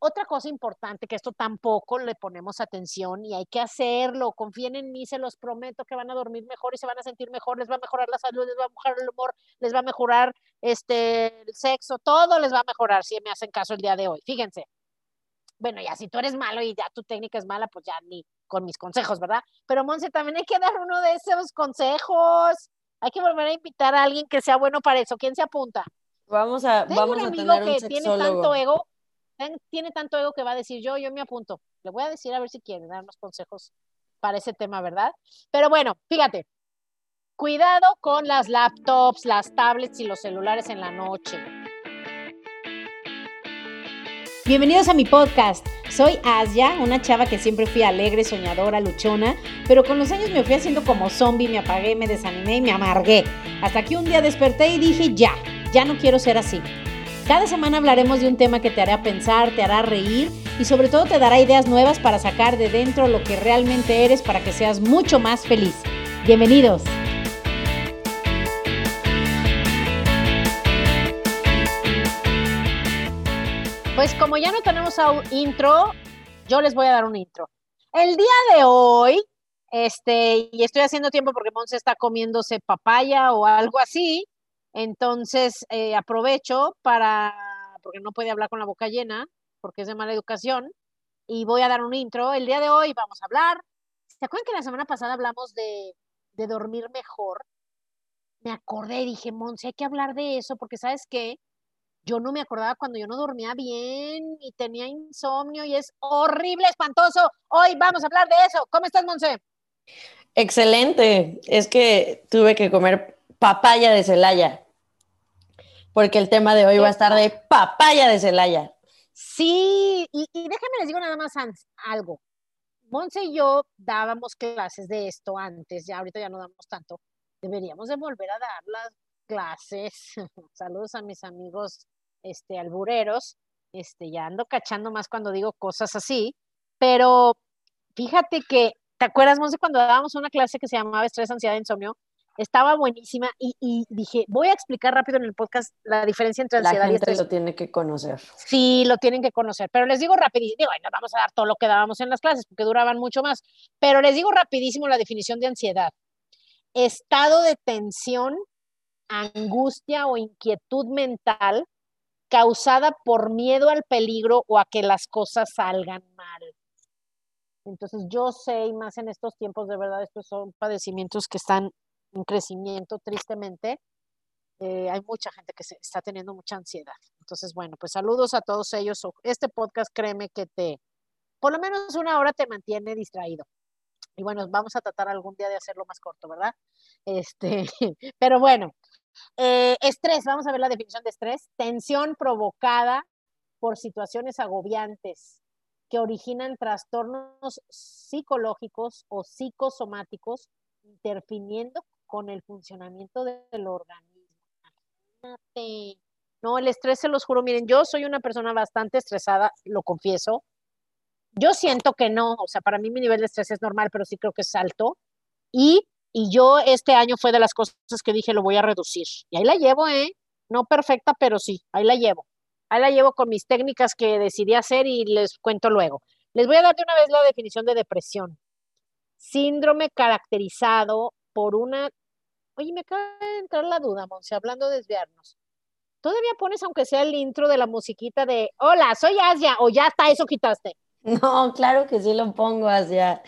Otra cosa importante, que esto tampoco le ponemos atención y hay que hacerlo, confíen en mí, se los prometo que van a dormir mejor y se van a sentir mejor, les va a mejorar la salud, les va a mejorar el humor, les va a mejorar este, el sexo, todo les va a mejorar si me hacen caso el día de hoy. Fíjense. Bueno, ya si tú eres malo y ya tu técnica es mala, pues ya ni con mis consejos, ¿verdad? Pero Monse, también hay que dar uno de esos consejos. Hay que volver a invitar a alguien que sea bueno para eso. ¿Quién se apunta? Vamos a, vamos a tener un que tiene tanto ego tiene tanto ego que va a decir yo, yo me apunto. Le voy a decir a ver si quiere darnos consejos para ese tema, ¿verdad? Pero bueno, fíjate, cuidado con las laptops, las tablets y los celulares en la noche. Bienvenidos a mi podcast. Soy Asia, una chava que siempre fui alegre, soñadora, luchona, pero con los años me fui haciendo como zombie, me apagué, me desanimé y me amargué. Hasta que un día desperté y dije, ya, ya no quiero ser así. Cada semana hablaremos de un tema que te hará pensar, te hará reír y sobre todo te dará ideas nuevas para sacar de dentro lo que realmente eres para que seas mucho más feliz. Bienvenidos. Pues como ya no tenemos un intro, yo les voy a dar un intro. El día de hoy, este, y estoy haciendo tiempo porque Monse está comiéndose papaya o algo así, entonces, eh, aprovecho para, porque no puede hablar con la boca llena, porque es de mala educación, y voy a dar un intro. El día de hoy vamos a hablar. ¿Se acuerdan que la semana pasada hablamos de, de dormir mejor? Me acordé y dije, Monse, hay que hablar de eso, porque ¿sabes qué? Yo no me acordaba cuando yo no dormía bien y tenía insomnio y es horrible, espantoso. Hoy vamos a hablar de eso. ¿Cómo estás, Monse? Excelente. Es que tuve que comer papaya de Celaya. Porque el tema de hoy va a estar de papaya de Celaya. Sí, y, déjenme les digo nada más algo. Monse y yo dábamos clases de esto antes, ya ahorita ya no damos tanto. Deberíamos de volver a dar las clases. Saludos a mis amigos este, albureros. Este, ya ando cachando más cuando digo cosas así. Pero fíjate que, ¿te acuerdas, Monse, cuando dábamos una clase que se llamaba Estrés, Ansiedad, Insomnio? Estaba buenísima y, dije, voy a explicar rápido en el podcast la diferencia entre ansiedad la gente y estrés. lo tiene que conocer. Sí, lo tienen que conocer, pero les digo rapidísimo, bueno, vamos a dar todo lo que dábamos en las clases porque duraban mucho más, pero les digo rapidísimo la definición de ansiedad. Estado de tensión, angustia o inquietud mental causada por miedo al peligro o a que las cosas salgan mal. Entonces yo sé, y más en estos tiempos, de verdad, estos son padecimientos que están un crecimiento tristemente. Eh, hay mucha gente que se está teniendo mucha ansiedad. Entonces, bueno, pues saludos a todos ellos. Este podcast, créeme que te, por lo menos una hora te mantiene distraído. Y bueno, vamos a tratar algún día de hacerlo más corto, ¿verdad? Este, pero bueno, eh, estrés, vamos a ver la definición de estrés. Tensión provocada por situaciones agobiantes que originan trastornos psicológicos o psicosomáticos interfiriendo con el funcionamiento del organismo. Imagínate. No, el estrés, se los juro, miren, yo soy una persona bastante estresada, lo confieso. Yo siento que no, o sea, para mí mi nivel de estrés es normal, pero sí creo que es alto. Y, y yo este año fue de las cosas que dije, lo voy a reducir. Y ahí la llevo, ¿eh? No perfecta, pero sí, ahí la llevo. Ahí la llevo con mis técnicas que decidí hacer y les cuento luego. Les voy a dar de una vez la definición de depresión. Síndrome caracterizado por una... Oye, me acaba de entrar la duda, Monse, hablando de desviarnos. ¿Todavía pones, aunque sea el intro de la musiquita de Hola, soy Asia, o ya está, eso quitaste? No, claro que sí lo pongo, Asia.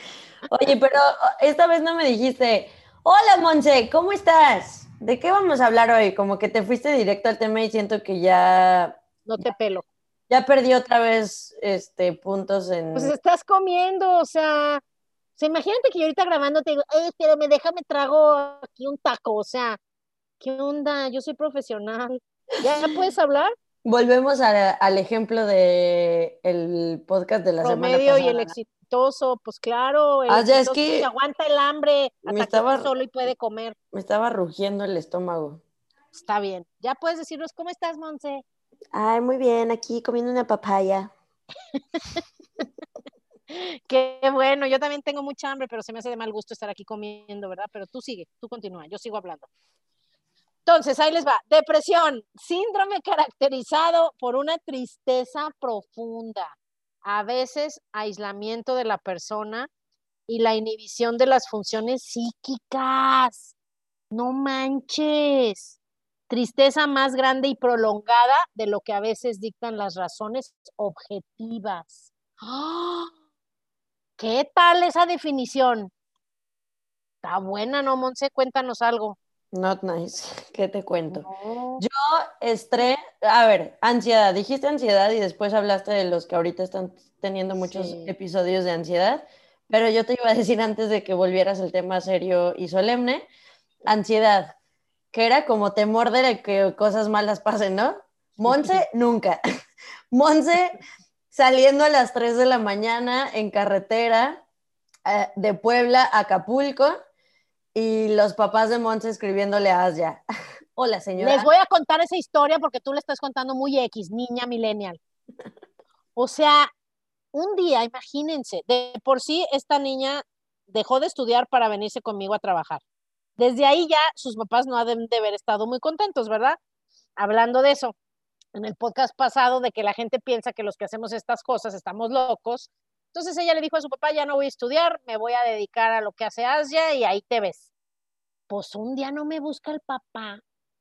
Oye, pero esta vez no me dijiste, Hola, Monse, ¿cómo estás? ¿De qué vamos a hablar hoy? Como que te fuiste directo al tema y siento que ya... No te pelo. Ya perdí otra vez este, puntos en... Pues estás comiendo, o sea, sea, imagínate que yo ahorita grabando te digo, eh, me déjame trago aquí un taco, o sea, ¿qué onda? Yo soy profesional. ¿Ya puedes hablar? Volvemos al ejemplo de el podcast de la semana pasada. y el exitoso, pues claro, el ah, es que aguanta el hambre, me estaba, solo y puede comer. Me estaba rugiendo el estómago. Está bien. Ya puedes decirnos, ¿cómo estás, Monse? Ay, muy bien, aquí comiendo una papaya. Qué bueno, yo también tengo mucha hambre, pero se me hace de mal gusto estar aquí comiendo, ¿verdad? Pero tú sigue, tú continúa, yo sigo hablando. Entonces, ahí les va. Depresión, síndrome caracterizado por una tristeza profunda, a veces aislamiento de la persona y la inhibición de las funciones psíquicas. No manches. Tristeza más grande y prolongada de lo que a veces dictan las razones objetivas. ¡Ah! ¿Qué tal esa definición? Está buena, ¿no, Monse? Cuéntanos algo. Not nice. ¿Qué te cuento? Yo, estrés, a ver, ansiedad. Dijiste ansiedad y después hablaste de los que ahorita están teniendo muchos episodios de ansiedad, pero yo te iba a decir antes de que volvieras el tema serio y solemne, ansiedad, que era como temor de que cosas malas pasen, ¿no? Monse, nunca. Monse saliendo a las 3 de la mañana en carretera eh, de Puebla a Acapulco y los papás de Monse escribiéndole a Asia. Hola, señora. Les voy a contar esa historia porque tú le estás contando muy X, niña millennial. O sea, un día, imagínense, de por sí esta niña dejó de estudiar para venirse conmigo a trabajar. Desde ahí ya sus papás no deben de haber estado muy contentos, ¿verdad? Hablando de eso, en el podcast pasado de que la gente piensa que los que hacemos estas cosas estamos locos, entonces ella le dijo a su papá, ya no voy a estudiar, me voy a dedicar a lo que hace Asia y ahí te ves. Pues un día no me busca el papá.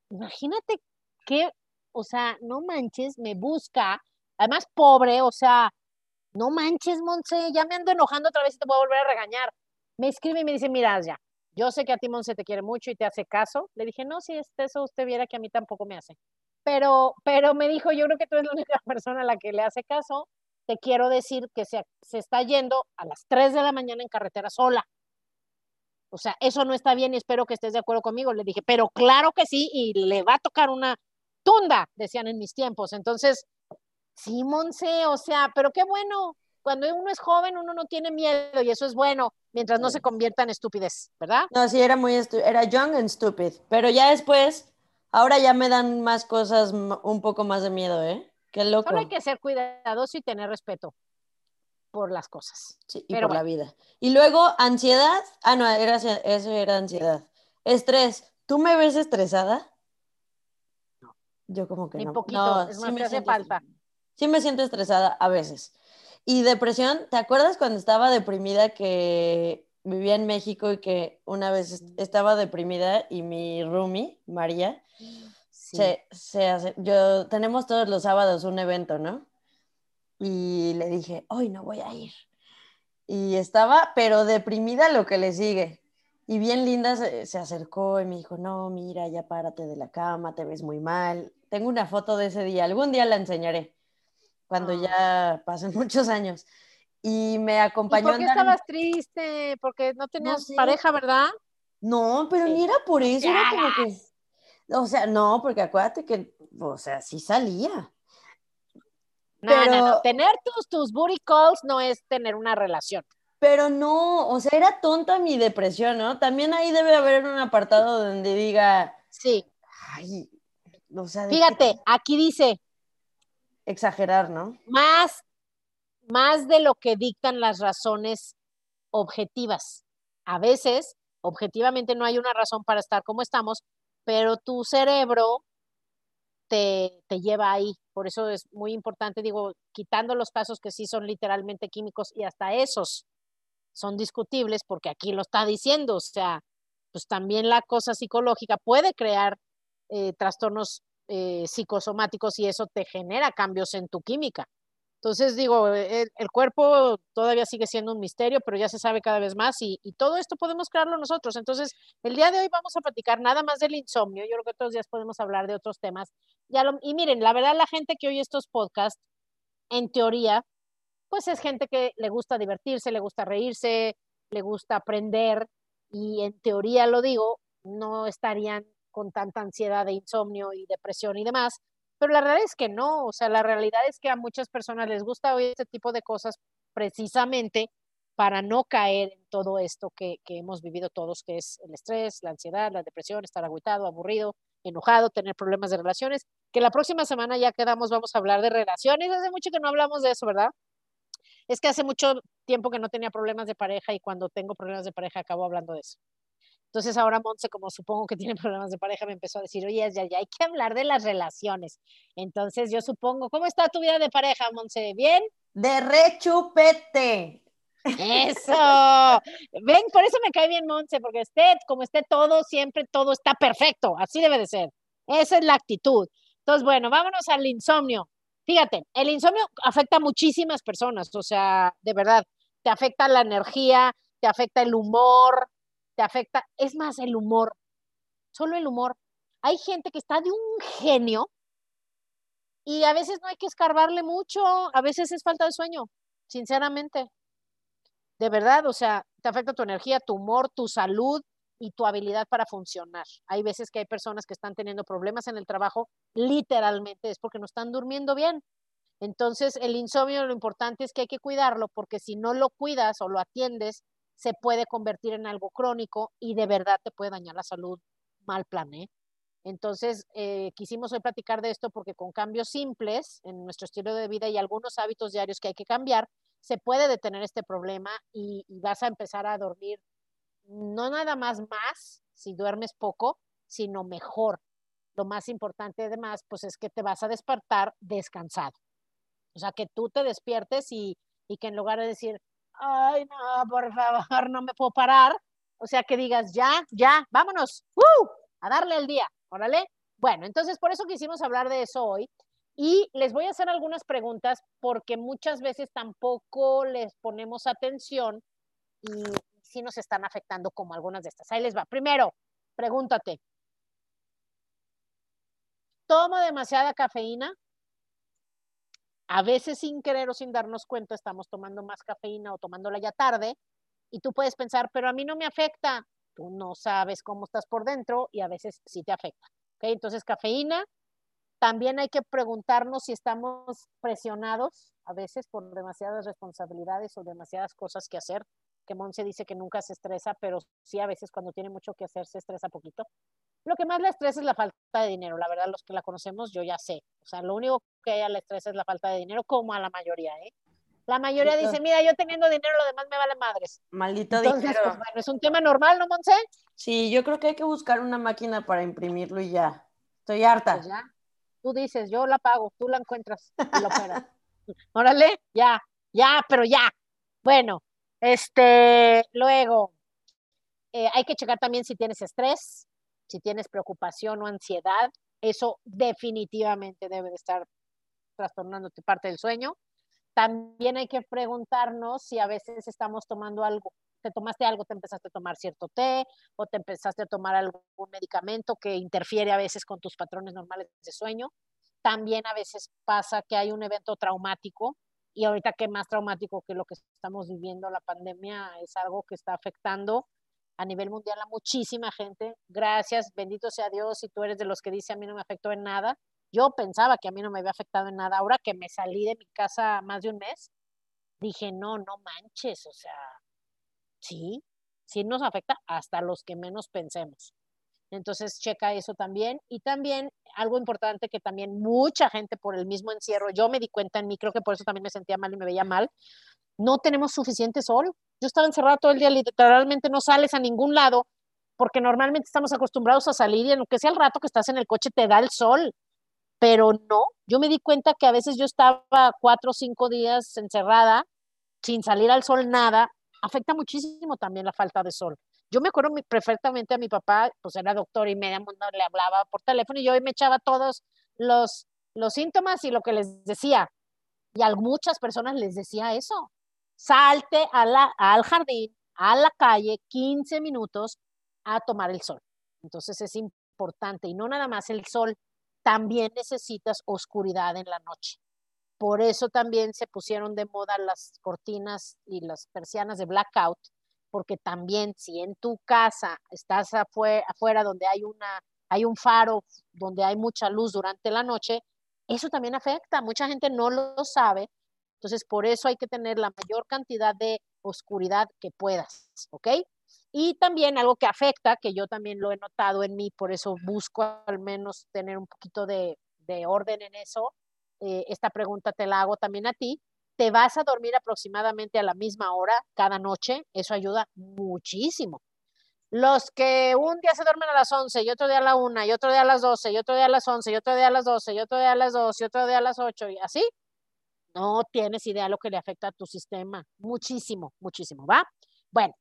Imagínate que, o sea, no manches, me busca. Además, pobre, o sea, no manches, Monse, ya me ando enojando otra vez y te voy a volver a regañar. Me escribe y me dice, mira, Asia, yo sé que a ti, Monse, te quiere mucho y te hace caso. Le dije, no, si es eso, usted viera que a mí tampoco me hace. Pero, pero me dijo, yo creo que tú eres la única persona a la que le hace caso te quiero decir que se, está yendo a las 3 de la mañana en carretera sola. O sea, eso no está bien y espero que estés de acuerdo conmigo. Le dije, pero claro que sí, y le va a tocar una tunda, decían en mis tiempos. Entonces, sí, Monse, o sea, pero qué bueno. Cuando uno es joven, uno no tiene miedo y eso es bueno, mientras no se convierta en estupidez, ¿verdad? No, sí, era muy, era young and stupid, pero ya después, ahora ya me dan más cosas, un poco más de miedo, ¿eh? Qué loco. Solo hay que ser cuidadoso y tener respeto por las cosas. Sí, y por la vida. Y luego, ansiedad. Ah, no, era, eso era ansiedad. Estrés. ¿Tú me ves estresada? No. Yo como que Ni no. poquito, no, es sí me hace falta. Sí me siento estresada a veces. Y depresión, ¿te acuerdas cuando estaba deprimida que vivía en México y que una vez estaba deprimida y mi roomie, María, se, hace, yo, tenemos todos los sábados un evento, ¿no? Y le dije, hoy no voy a ir. Y estaba, pero deprimida lo que le sigue. Y bien linda se, se, acercó y me dijo, no, mira, ya párate de la cama, te ves muy mal. Tengo una foto de ese día, algún día la enseñaré, cuando ah. ya pasen muchos años. Y me acompañó. ¿Y ¿Por qué estabas triste? Porque no tenías pareja, ¿verdad? No, pero ni era por eso, era como que o sea, no, porque acuérdate que, o sea, sí salía. No, pero, no, no. Tener tus, tus booty calls no es tener una relación. Pero no, o sea, era tonta mi depresión, ¿no? También ahí debe haber un apartado donde diga. Sí. Ay, o sea. Fíjate, aquí dice. Exagerar, ¿no? Más, más de lo que dictan las razones objetivas. A veces, objetivamente, no hay una razón para estar como estamos, pero tu cerebro te, te, lleva ahí. Por eso es muy importante, digo, quitando los casos que sí son literalmente químicos y hasta esos son discutibles porque aquí lo está diciendo, o sea, pues también la cosa psicológica puede crear eh, trastornos eh, psicosomáticos y eso te genera cambios en tu química. Entonces digo, eh, el, cuerpo todavía sigue siendo un misterio, pero ya se sabe cada vez más y, todo esto podemos crearlo nosotros. Entonces, el día de hoy vamos a platicar nada más del insomnio. Yo creo que otros días podemos hablar de otros temas. y miren, la verdad, la gente que oye estos podcasts, en teoría, pues es gente que le gusta divertirse, le gusta reírse, le gusta aprender y en teoría lo digo, no estarían con tanta ansiedad de insomnio y depresión y demás pero la realidad es que no, o sea, la realidad es que a muchas personas les gusta oír este tipo de cosas precisamente para no caer en todo esto que, hemos vivido todos, que es el estrés, la ansiedad, la depresión, estar agüitado, aburrido, enojado, tener problemas de relaciones, que la próxima semana ya quedamos, vamos a hablar de relaciones. Hace mucho que no hablamos de eso, ¿verdad? Es que hace mucho tiempo que no tenía problemas de pareja y cuando tengo problemas de pareja acabo hablando de eso. Entonces ahora Montse, como supongo que tiene problemas de pareja, me empezó a decir, oye, ya, ya hay que hablar de las relaciones. Entonces yo supongo, ¿cómo está tu vida de pareja, Montse? ¿Bien? De rechupete. Eso. Ven, por eso me cae bien Monse, porque esté como esté todo, siempre todo está perfecto. Así debe de ser. Esa es la actitud. Entonces, bueno, vámonos al insomnio. Fíjate, el insomnio afecta a muchísimas personas, o sea, de verdad, te afecta la energía, te afecta el humor, te afecta, es más, el humor, solo el humor. Hay gente que está de un genio y a veces no hay que escarbarle mucho, a veces es falta de sueño, sinceramente. De verdad, o sea, te afecta tu energía, tu humor, tu salud y tu habilidad para funcionar. Hay veces que hay personas que están teniendo problemas en el trabajo, literalmente es porque no están durmiendo bien. Entonces, el insomnio lo importante es que hay que cuidarlo porque si no lo cuidas o lo atiendes, se puede convertir en algo crónico y de verdad te puede dañar la salud mal plan, ¿eh? Entonces, eh, quisimos hoy platicar de esto porque con cambios simples en nuestro estilo de vida y algunos hábitos diarios que hay que cambiar, se puede detener este problema y, vas a empezar a dormir no nada más más si duermes poco, sino mejor. Lo más importante además, pues es que te vas a despertar descansado. O sea, que tú te despiertes y, y que en lugar de decir, ay, no, por favor, no me puedo parar, o sea, que digas, ya, ya, vámonos, ¡uh! a darle el día, órale. Bueno, entonces por eso quisimos hablar de eso hoy y les voy a hacer algunas preguntas porque muchas veces tampoco les ponemos atención y sí nos están afectando como algunas de estas. Ahí les va. Primero, pregúntate. ¿Tomo demasiada cafeína? A veces sin querer o sin darnos cuenta estamos tomando más cafeína o tomándola ya tarde y tú puedes pensar, pero a mí no me afecta. Tú no sabes cómo estás por dentro y a veces sí te afecta. ¿Okay? Entonces, cafeína, también hay que preguntarnos si estamos presionados a veces por demasiadas responsabilidades o demasiadas cosas que hacer, que Monse dice que nunca se estresa, pero sí a veces cuando tiene mucho que hacer se estresa poquito. Lo que más le estresa es la falta de dinero, la verdad los que la conocemos yo ya sé, o sea, lo único que a ella le estresa es la falta de dinero, como a la mayoría, ¿eh? La mayoría dice, mira, yo teniendo dinero, lo demás me vale madres. Maldito Entonces, dinero. Pues, bueno, es un tema normal, ¿no, Monse? Sí, yo creo que hay que buscar una máquina para imprimirlo y ya. Estoy harta. Pues ya. Tú dices, yo la pago, tú la encuentras y lo operas. Órale, ya, ya, pero ya. Bueno, este, luego, eh, hay que checar también si tienes estrés, si tienes preocupación o ansiedad. Eso definitivamente debe de estar trastornándote parte del sueño. También hay que preguntarnos si a veces estamos tomando algo te tomaste algo, te empezaste a tomar cierto té o te empezaste a tomar algún medicamento que interfiere a veces con tus patrones normales de sueño. También a veces pasa que hay un evento traumático y ahorita que más traumático que lo que estamos viviendo, la pandemia es algo que está afectando a nivel mundial a muchísima gente. Gracias, bendito sea Dios, si tú eres de los que dice a mí no me afectó en nada. Yo pensaba que a mí no me había afectado en nada. Ahora que me salí de mi casa más de un mes, dije, no, no manches, o sea, Sí, sí nos afecta hasta los que menos pensemos. Entonces, checa eso también. Y también algo importante que también mucha gente por el mismo encierro, yo me di cuenta en mí, creo que por eso también me sentía mal y me veía mal, no tenemos suficiente sol. Yo estaba encerrada todo el día, literalmente no sales a ningún lado, porque normalmente estamos acostumbrados a salir y en lo que sea el rato que estás en el coche te da el sol. Pero no, yo me di cuenta que a veces yo estaba cuatro o cinco días encerrada, sin salir al sol nada, afecta muchísimo también la falta de sol. Yo me acuerdo perfectamente a mi papá, pues era doctor y media mundo le hablaba por teléfono y yo me echaba todos los, los síntomas y lo que les decía. Y a muchas personas les decía eso. Salte al jardín, a la calle, 15 minutos a tomar el sol. Entonces es importante y no nada más el sol, también necesitas oscuridad en la noche. Por eso también se pusieron de moda las cortinas y las persianas de blackout, porque también si en tu casa estás afuera, donde hay, hay un faro, donde hay mucha luz durante la noche, eso también afecta. Mucha gente no lo sabe. Entonces, por eso hay que tener la mayor cantidad de oscuridad que puedas, ¿ok? Y también algo que afecta, que yo también lo he notado en mí, por eso busco al menos tener un poquito de, de orden en eso, eh, esta pregunta te la hago también a ti, ¿te vas a dormir aproximadamente a la misma hora cada noche? Eso ayuda muchísimo. Los que un día se duermen a las 11 y otro día a la 1 y otro día a las 12 y otro día a las 11 y otro día a las 12 y otro día a las 2 y otro día a las 8 y así, No tienes idea lo que le afecta a tu sistema. Muchísimo, muchísimo, ¿va? Bueno,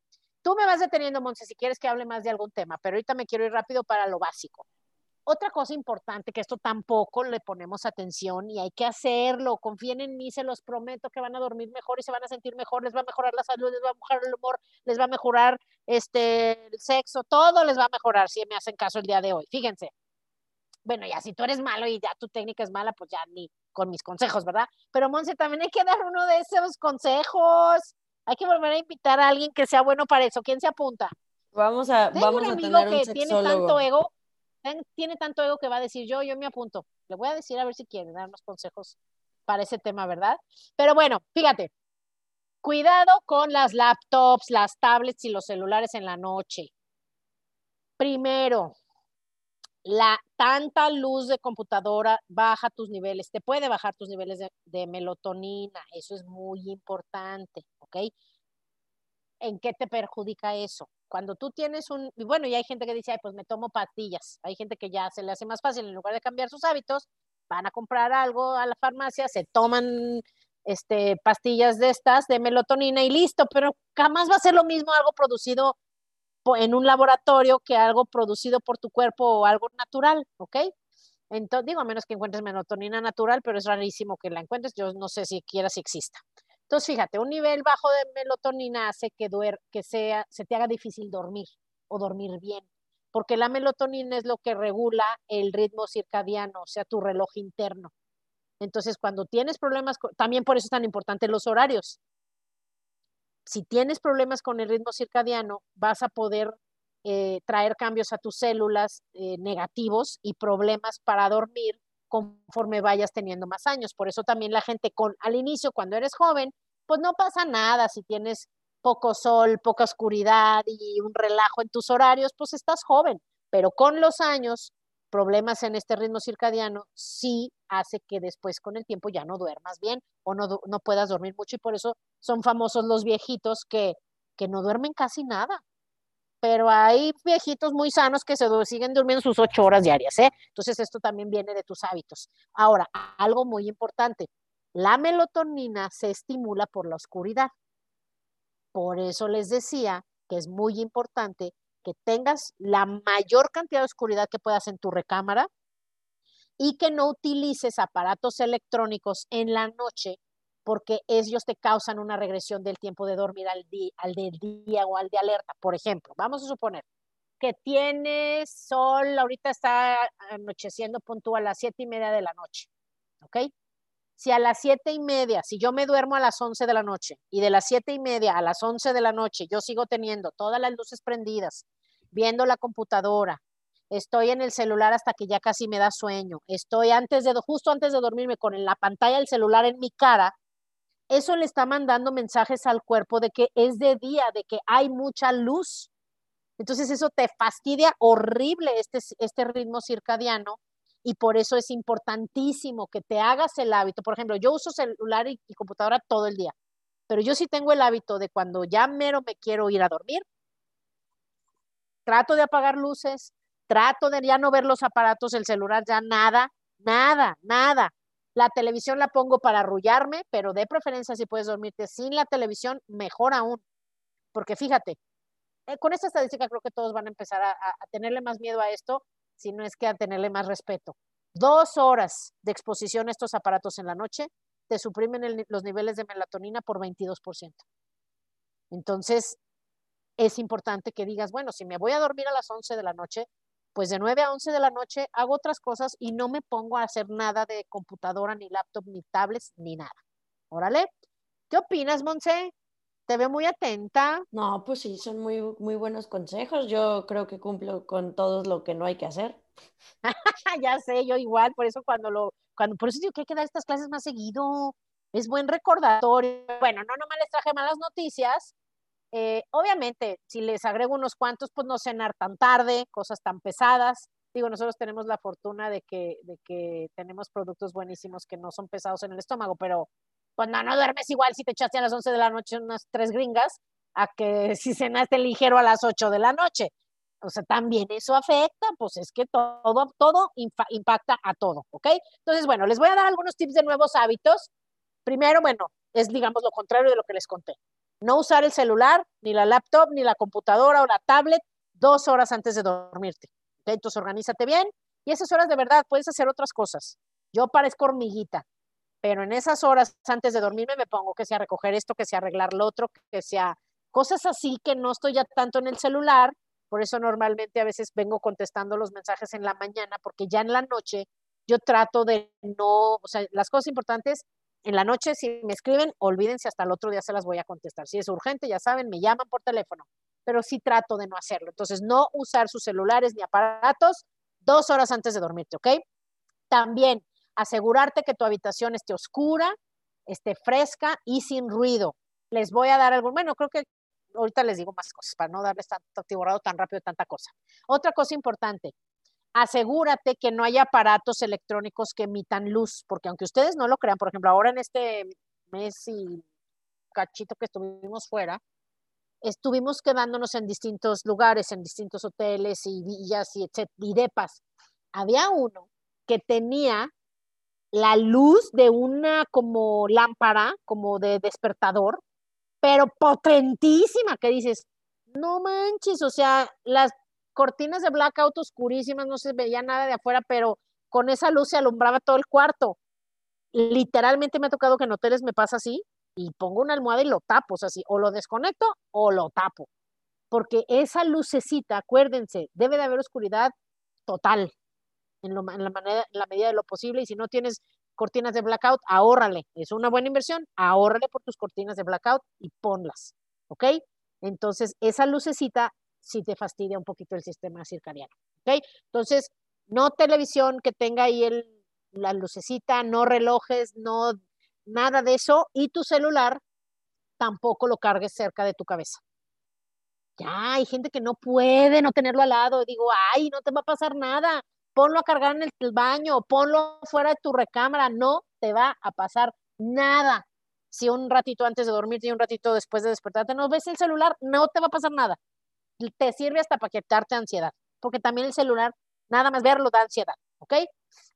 tú me vas deteniendo, Monse, si quieres que hable más de algún tema, pero ahorita me quiero ir rápido para lo básico. Otra cosa importante que esto tampoco le ponemos atención y hay que hacerlo. Confíen en mí, se los prometo que van a dormir mejor y se van a sentir mejor, les va a mejorar la salud, les va a mejorar el humor, les va a mejorar este el sexo, todo les va a mejorar si me hacen caso el día de hoy. Fíjense. Bueno, ya si tú eres malo y ya tu técnica es mala, pues ya ni con mis consejos, ¿verdad? Pero Monse, también hay que dar uno de esos consejos. Hay que volver a invitar a alguien que sea bueno para eso. ¿Quién se apunta? Vamos a, vamos a tener un que tiene tanto ego tiene tanto ego que va a decir yo, yo me apunto. Le voy a decir a ver si quiere darnos consejos para ese tema, ¿verdad? Pero bueno, fíjate, cuidado con las laptops, las tablets y los celulares en la noche. Primero, la tanta luz de computadora baja tus niveles, te puede bajar tus niveles de, de melatonina, eso es muy importante, ¿ok? ¿En qué te perjudica eso? Cuando tú tienes un, bueno, y hay gente que dice, Ay, pues me tomo pastillas, hay gente que ya se le hace más fácil, en lugar de cambiar sus hábitos, van a comprar algo a la farmacia, se toman este, pastillas de estas, de melatonina y listo, pero jamás va a ser lo mismo algo producido en un laboratorio que algo producido por tu cuerpo o algo natural, ¿ok? Entonces, digo, a menos que encuentres melatonina natural, pero es rarísimo que la encuentres, yo no sé si quiera si exista. Entonces, fíjate, un nivel bajo de melatonina hace que, que sea, se te haga difícil dormir o dormir bien, porque la melatonina es lo que regula el ritmo circadiano, o sea, tu reloj interno. Entonces, cuando tienes problemas, también por eso es tan importante los horarios. Si tienes problemas con el ritmo circadiano, vas a poder eh, traer cambios a tus células eh, negativos y problemas para dormir conforme vayas teniendo más años. Por eso también la gente con al inicio, cuando eres joven, pues no pasa nada si tienes poco sol, poca oscuridad y un relajo en tus horarios, pues estás joven. Pero con los años, problemas en este ritmo circadiano sí hace que después con el tiempo ya no duermas bien o no, no puedas dormir mucho y por eso son famosos los viejitos que, que no duermen casi nada pero hay viejitos muy sanos que se siguen durmiendo sus ocho horas diarias, ¿eh? Entonces esto también viene de tus hábitos. Ahora, algo muy importante, la melatonina se estimula por la oscuridad. Por eso les decía que es muy importante que tengas la mayor cantidad de oscuridad que puedas en tu recámara y que no utilices aparatos electrónicos en la noche porque ellos te causan una regresión del tiempo de dormir al, al del día o al de alerta. Por ejemplo, vamos a suponer que tienes sol, ahorita está anocheciendo, punto a las siete y media de la noche, ¿ok? Si a las siete y media, si yo me duermo a las once de la noche y de las siete y media a las once de la noche yo sigo teniendo todas las luces prendidas, viendo la computadora, estoy en el celular hasta que ya casi me da sueño, estoy antes de, justo antes de dormirme con la pantalla del celular en mi cara, eso le está mandando mensajes al cuerpo de que es de día, de que hay mucha luz. Entonces eso te fastidia horrible este, este ritmo circadiano y por eso es importantísimo que te hagas el hábito. Por ejemplo, yo uso celular y, computadora todo el día, pero yo sí tengo el hábito de cuando ya mero me quiero ir a dormir, trato de apagar luces, trato de ya no ver los aparatos, el celular, ya nada, nada, nada. La televisión la pongo para arrullarme, pero de preferencia si puedes dormirte sin la televisión, mejor aún. Porque fíjate, eh, con esta estadística creo que todos van a empezar a, tenerle más miedo a esto, si no es que a tenerle más respeto. Dos horas de exposición a estos aparatos en la noche te suprimen los niveles de melatonina por 22%. Entonces, es importante que digas, bueno, si me voy a dormir a las 11 de la noche, pues de 9 a 11 de la noche hago otras cosas y no me pongo a hacer nada de computadora, ni laptop, ni tablets, ni nada. Órale. ¿Qué opinas, Monse? Te veo muy atenta. No, pues sí, son muy, muy buenos consejos. Yo creo que cumplo con todo lo que no hay que hacer. ya sé, yo igual, por eso cuando lo, cuando, por eso digo que hay que dar estas clases más seguido. Es buen recordatorio. Bueno, no nomás les traje malas noticias, eh, obviamente, si les agrego unos cuantos, pues no cenar tan tarde, cosas tan pesadas. Digo, nosotros tenemos la fortuna de que, de que tenemos productos buenísimos que no son pesados en el estómago, pero cuando no duermes igual si te echaste a las 11 de la noche unas tres gringas, a que si cenaste ligero a las 8 de la noche. O sea, también eso afecta, pues es que todo, todo impacta a todo, ¿ok? Entonces, bueno, les voy a dar algunos tips de nuevos hábitos Primero, bueno, es digamos lo contrario de lo que les conté. No usar el celular, ni la laptop, ni la computadora o la tablet dos horas antes de dormirte. Entonces, organízate bien y esas horas de verdad puedes hacer otras cosas. Yo parezco hormiguita, pero en esas horas antes de dormirme me pongo que sea recoger esto, que sea arreglar lo otro, que sea cosas así que no estoy ya tanto en el celular. Por eso normalmente a veces vengo contestando los mensajes en la mañana, porque ya en la noche yo trato de no, o sea, las cosas importantes en la noche, si me escriben, olvídense, hasta el otro día se las voy a contestar. Si es urgente, ya saben, me llaman por teléfono, pero sí trato de no hacerlo. Entonces, no usar sus celulares ni aparatos dos horas antes de dormirte, ¿ok? También asegurarte que tu habitación esté oscura, esté fresca y sin ruido. Les voy a dar algo, bueno, creo que ahorita les digo más cosas para no darles tanto atiborrado tan rápido tanta cosa. Otra cosa importante, asegúrate que no haya aparatos electrónicos que emitan luz, porque aunque ustedes no lo crean, por ejemplo, ahora en este mes y cachito que estuvimos fuera, estuvimos quedándonos en distintos lugares, en distintos hoteles y villas y, etc, y depas. Había uno que tenía la luz de una como lámpara, como de despertador, pero potentísima, que dices, no manches, o sea, las cortinas de blackout oscurísimas, no se veía nada de afuera, pero con esa luz se alumbraba todo el cuarto. Literalmente me ha tocado que en hoteles me pasa así y pongo una almohada y lo tapo, o sea, así, o lo desconecto o lo tapo, porque esa lucecita, acuérdense, debe de haber oscuridad total en, la en la medida de lo posible y si no tienes cortinas de blackout, ahórrale, es una buena inversión, ahórrale por tus cortinas de blackout y ponlas, ¿ok? Entonces, esa lucecita si te fastidia un poquito el sistema circadiano. ¿Ok? Entonces, no televisión que tenga ahí el, la lucecita, no relojes, no nada de eso. Y tu celular tampoco lo cargues cerca de tu cabeza. Ya, hay gente que no puede no tenerlo al lado. Digo, ay, no te va a pasar nada. Ponlo a cargar en el baño, ponlo fuera de tu recámara. No te va a pasar nada. Si un ratito antes de dormirte y un ratito después de despertarte no ves el celular, no te va a pasar nada te sirve hasta para quitarte ansiedad, porque también el celular, nada más verlo da ansiedad, ¿ok?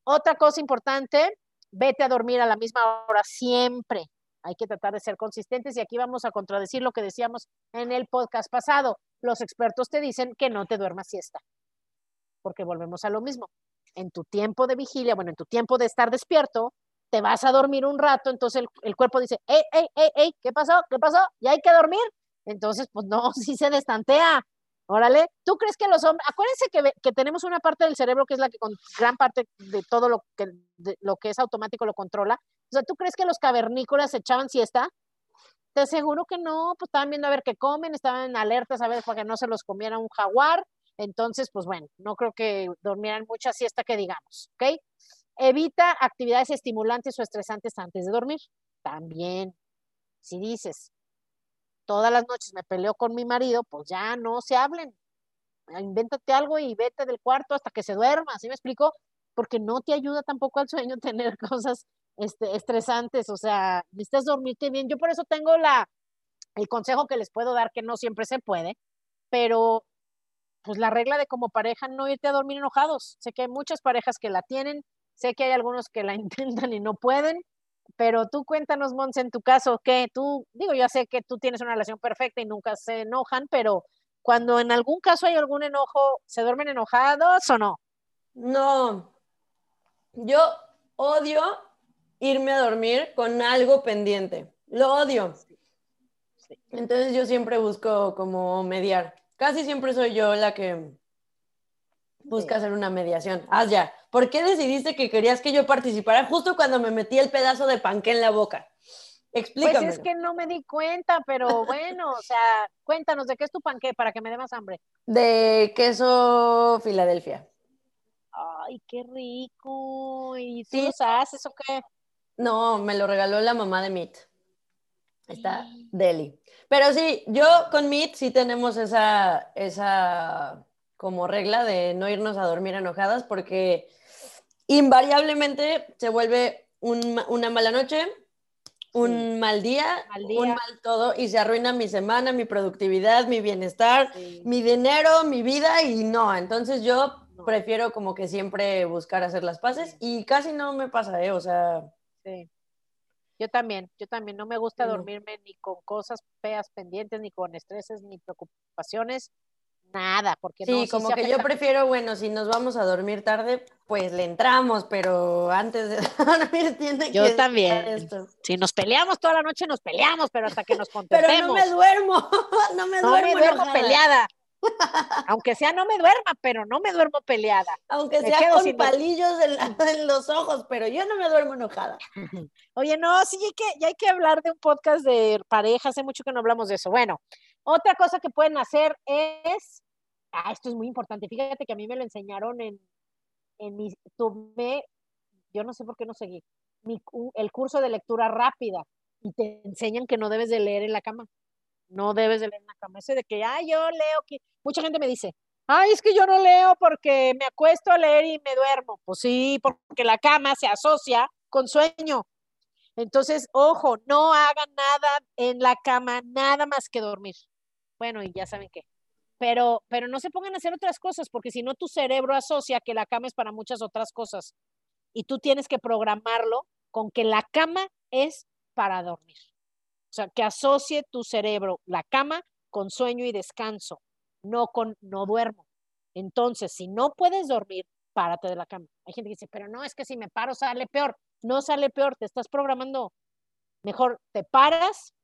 Otra cosa importante, vete a dormir a la misma hora siempre. Hay que tratar de ser consistentes y aquí vamos a contradecir lo que decíamos en el podcast pasado. Los expertos te dicen que no te duermas siesta, porque volvemos a lo mismo. En tu tiempo de vigilia, bueno, en tu tiempo de estar despierto, te vas a dormir un rato, entonces el, cuerpo dice, ¡ey, ey, ey, ey! ¿Qué pasó? ¿Qué pasó? ¿Ya hay que dormir? Entonces, pues no, sí se destantea. Órale, ¿tú crees que los hombres, acuérdense que, que, tenemos una parte del cerebro que es la que con gran parte de todo lo que, lo que es automático lo controla? O sea, ¿tú crees que los cavernícolas echaban siesta? Te aseguro que no, pues estaban viendo a ver qué comen, estaban alertas a ver para que no se los comiera un jaguar. Entonces, pues bueno, no creo que dormieran mucha siesta que digamos, ¿ok? Evita actividades estimulantes o estresantes antes de dormir. También, si dices, todas las noches me peleo con mi marido, pues ya no se hablen. Invéntate algo y vete del cuarto hasta que se duerma, ¿sí me explico? Porque no te ayuda tampoco al sueño tener cosas este, estresantes, o sea, necesitas dormirte bien. Yo por eso tengo la, el consejo que les puedo dar, que no siempre se puede, pero pues la regla de como pareja no irte a dormir enojados. Sé que hay muchas parejas que la tienen, sé que hay algunos que la intentan y no pueden, pero tú cuéntanos, Mons, en tu caso, que tú, digo, ya sé que tú tienes una relación perfecta y nunca se enojan, pero cuando en algún caso hay algún enojo, ¿se duermen enojados o no? No, yo odio irme a dormir con algo pendiente, lo odio. Entonces yo siempre busco como mediar. Casi siempre soy yo la que busca hacer una mediación. Haz ya. ¿Por qué decidiste que querías que yo participara justo cuando me metí el pedazo de panque en la boca? Explícame. Pues es que no me di cuenta, pero bueno, o sea, cuéntanos de qué es tu panque para que me dé más hambre. De queso Filadelfia. Ay, qué rico. ¿Y tú los haces o qué? No, me lo regaló la mamá de Meat. Está deli. Pero sí, yo con Meat sí tenemos esa, esa como regla de no irnos a dormir enojadas porque invariablemente se vuelve una mala noche, un mal, día, un mal todo y se arruina mi semana, mi productividad, mi bienestar, mi dinero, mi vida y no. Entonces yo prefiero como que siempre buscar hacer las paces y casi no me pasa, ¿eh? O sea... Yo también, yo también. No me gusta dormirme ni con cosas feas pendientes, ni con estreses, ni preocupaciones nada, porque sí, como que yo prefiero, bueno, si nos vamos a dormir tarde, pues le entramos, pero antes de dormir tiene que Yo también. Si nos peleamos toda la noche, nos peleamos, pero hasta que nos contestemos. pero no me duermo, no me duermo. No me duermo peleada. Aunque sea no me duerma, pero no me duermo peleada. Aunque sea con palillos en, los ojos, pero yo no me duermo enojada. Oye, no, sí, hay que, ya hay que hablar de un podcast de pareja. Hace mucho que no hablamos de eso. Bueno, otra cosa que pueden hacer es, ah, esto es muy importante. Fíjate que a mí me lo enseñaron en, en mi, tomé, yo no sé por qué no seguí, el curso de lectura rápida y te enseñan que no debes de leer en la cama. No debes de leer en la cama. Eso de que, ay, yo leo, que mucha gente me dice, ay, es que yo no leo porque me acuesto a leer y me duermo. Pues sí, porque la cama se asocia con sueño. Entonces, ojo, no hagan nada en la cama, nada más que dormir. Bueno, y ya saben qué. Pero, pero no se pongan a hacer otras cosas, porque si no tu cerebro asocia que la cama es para muchas otras cosas. Y tú tienes que programarlo con que la cama es para dormir. O sea, que asocie tu cerebro la cama con sueño y descanso, no con no duermo. Entonces, si no puedes dormir, párate de la cama. Hay gente que dice, pero no, es que si me paro sale peor. No sale peor, te estás programando. Mejor te paras,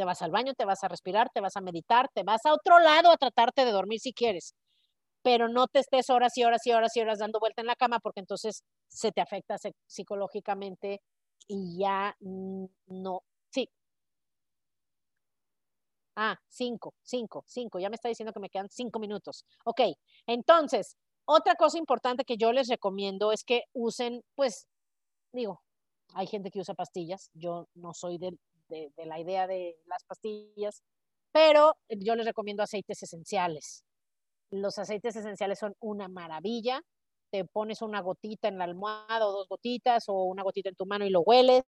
te vas al baño, te vas a respirar, te vas a meditar, te vas a otro lado a tratarte de dormir si quieres. Pero no te estés horas y horas y horas y horas dando vuelta en la cama porque entonces se te afecta psicológicamente y ya no. Sí. Ah, cinco, cinco, cinco. Ya me está diciendo que me quedan cinco minutos. Ok, entonces, otra cosa importante que yo les recomiendo es que usen, pues, digo, hay gente que usa pastillas, yo no soy de, la idea de las pastillas, pero yo les recomiendo aceites esenciales. Los aceites esenciales son una maravilla. Te pones una gotita en la almohada o dos gotitas o una gotita en tu mano y lo hueles.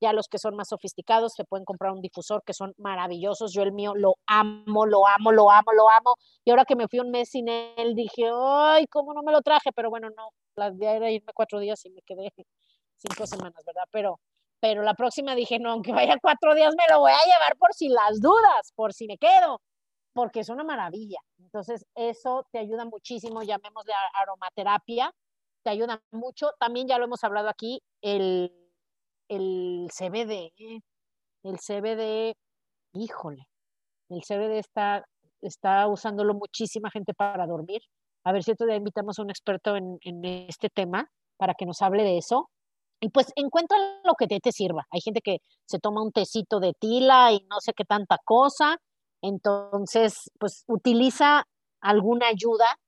Ya los que son más sofisticados se pueden comprar un difusor que son maravillosos. Yo el mío lo amo, lo amo, lo amo, lo amo. Y ahora que me fui un mes sin él, dije, ay, ¿cómo no me lo traje? Pero bueno, no, la idea era irme cuatro días y me quedé cinco semanas, ¿verdad? Pero, pero la próxima dije, no, aunque vaya cuatro días, me lo voy a llevar por si las dudas, por si me quedo, porque es una maravilla. Entonces, eso te ayuda muchísimo, llamémosle aromaterapia, te ayuda mucho. También ya lo hemos hablado aquí, el el CBD, el CBD, híjole, el CBD está, está usándolo muchísima gente para dormir. A ver si otro día invitamos a un experto en, este tema para que nos hable de eso. Y pues encuentra lo que te, te sirva. Hay gente que se toma un tecito de tila y no sé qué tanta cosa. Entonces, pues utiliza alguna ayuda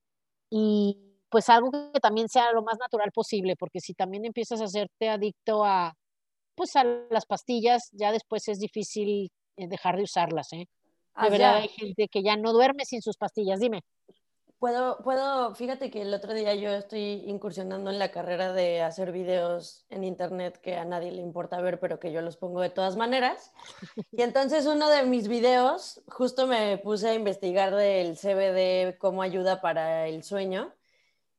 y pues algo que también sea lo más natural posible, porque si también empiezas a hacerte adicto a, pues a las pastillas ya después es difícil eh, dejar de usarlas, ¿eh? De verdad hay gente que ya no duerme sin sus pastillas, dime. Puedo, puedo, fíjate que el otro día yo estoy incursionando en la carrera de hacer videos en internet que a nadie le importa ver, pero que yo los pongo de todas maneras. Y entonces uno de mis videos, justo me puse a investigar del CBD, cómo ayuda para el sueño.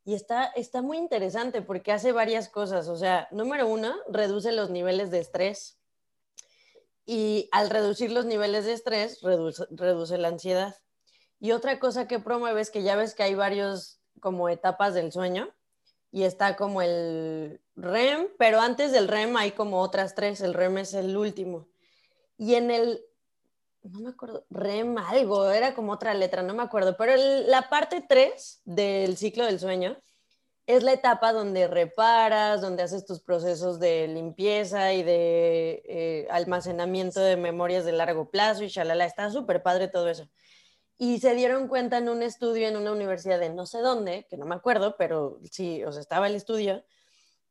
Y está, está muy interesante porque hace varias cosas. O sea, número uno, reduce los niveles de estrés. Y al reducir los niveles de estrés, reduce, reduce la ansiedad. Y otra cosa que promueve es que ya ves que hay varios como etapas del sueño y está como el REM, pero antes del REM hay como otras tres, el REM es el último. Y en el no me acuerdo, REM algo, era como otra letra, no me acuerdo, pero la parte 3 del ciclo del sueño es la etapa donde reparas, donde haces tus procesos de limpieza y de eh, almacenamiento de memorias de largo plazo y shalala, está súper padre todo eso. Y se dieron cuenta en un estudio en una universidad de no sé dónde, que no me acuerdo, pero sí, o sea, estaba el estudio,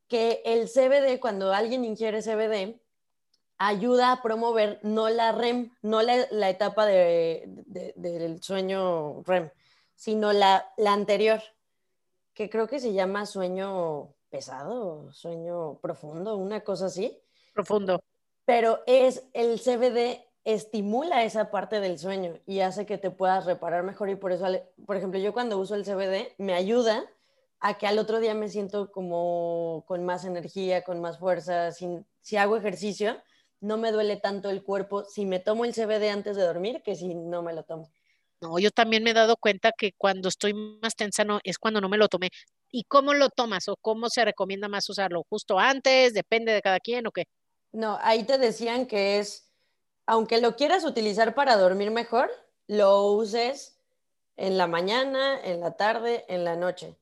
que el CBD, cuando alguien ingiere CBD, ayuda a promover no la REM, no la, etapa del sueño REM, sino la, anterior, que creo que se llama sueño pesado, sueño profundo, una cosa así. Profundo. Pero es el CBD estimula esa parte del sueño y hace que te puedas reparar mejor y por eso, por ejemplo, yo cuando uso el CBD me ayuda a que al otro día me siento como con más energía, con más fuerza, sin, si hago ejercicio, no me duele tanto el cuerpo si me tomo el CBD antes de dormir que si no me lo tomo. No, yo también me he dado cuenta que cuando estoy más tensa no, es cuando no me lo tomé. ¿Y cómo lo tomas o cómo se recomienda más usarlo? ¿Justo antes? ¿Depende de cada quien o qué? No, ahí te decían que es, aunque lo quieras utilizar para dormir mejor, lo uses en la mañana, en la tarde, en la noche.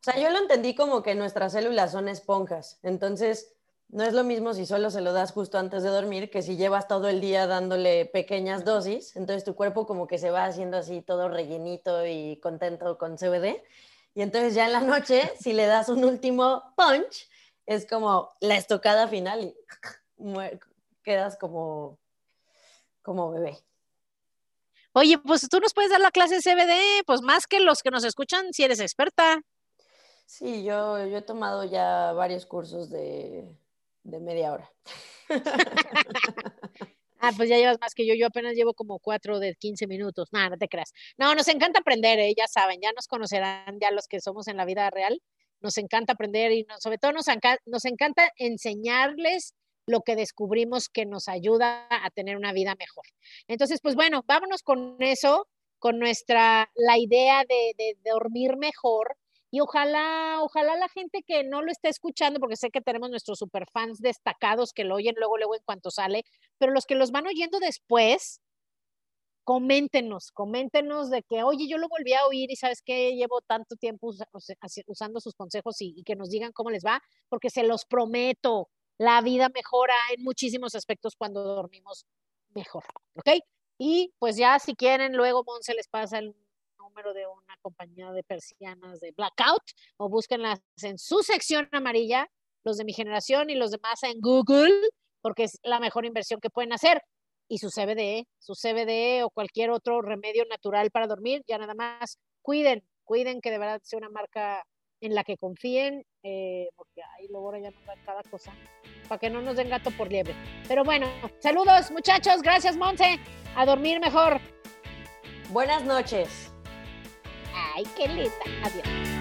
O sea, yo lo entendí como que nuestras células son esponjas. Entonces, no es lo mismo si solo se lo das justo antes de dormir que si llevas todo el día dándole pequeñas dosis. Entonces, tu cuerpo como que se va haciendo así todo rellenito y contento con CBD. Y entonces ya en la noche, si le das un último punch, es como la estocada final y quedas como, como bebé. Oye, pues tú nos puedes dar la clase de CBD, pues más que los que nos escuchan, si eres experta. Sí, yo, yo he tomado ya varios cursos de, media hora. ah, pues ya llevas más que yo. Yo apenas llevo como cuatro de 15 minutos. Nada, no te creas. No, nos encanta aprender, ¿eh? ya saben, ya nos conocerán ya los que somos en la vida real. Nos encanta aprender y sobre todo nos, nos encanta enseñarles lo que descubrimos que nos ayuda a tener una vida mejor. Entonces, pues bueno, vámonos con eso, con nuestra, la idea de, de dormir mejor y ojalá, ojalá la gente que no lo esté escuchando, porque sé que tenemos nuestros superfans destacados que lo oyen luego, luego en cuanto sale, pero los que los van oyendo después, coméntenos, coméntenos de que, oye, yo lo volví a oír y sabes que llevo tanto tiempo usando sus consejos y, y que nos digan cómo les va, porque se los prometo, la vida mejora en muchísimos aspectos cuando dormimos mejor, ¿ok? Y pues ya si quieren, luego Monse les pasa el número de una compañía de persianas de Blackout o búsquenlas en su sección amarilla, los de mi generación y los demás en Google, porque es la mejor inversión que pueden hacer. Y su CBD, su CBD o cualquier otro remedio natural para dormir, ya nada más cuiden, cuiden que de verdad sea una marca en la que confíen, eh, porque ahí luego ya nos dan cada cosa, para que no nos den gato por liebre. Pero bueno, saludos muchachos, gracias Monse, a dormir mejor. Buenas noches. Ay, qué linda. Adiós.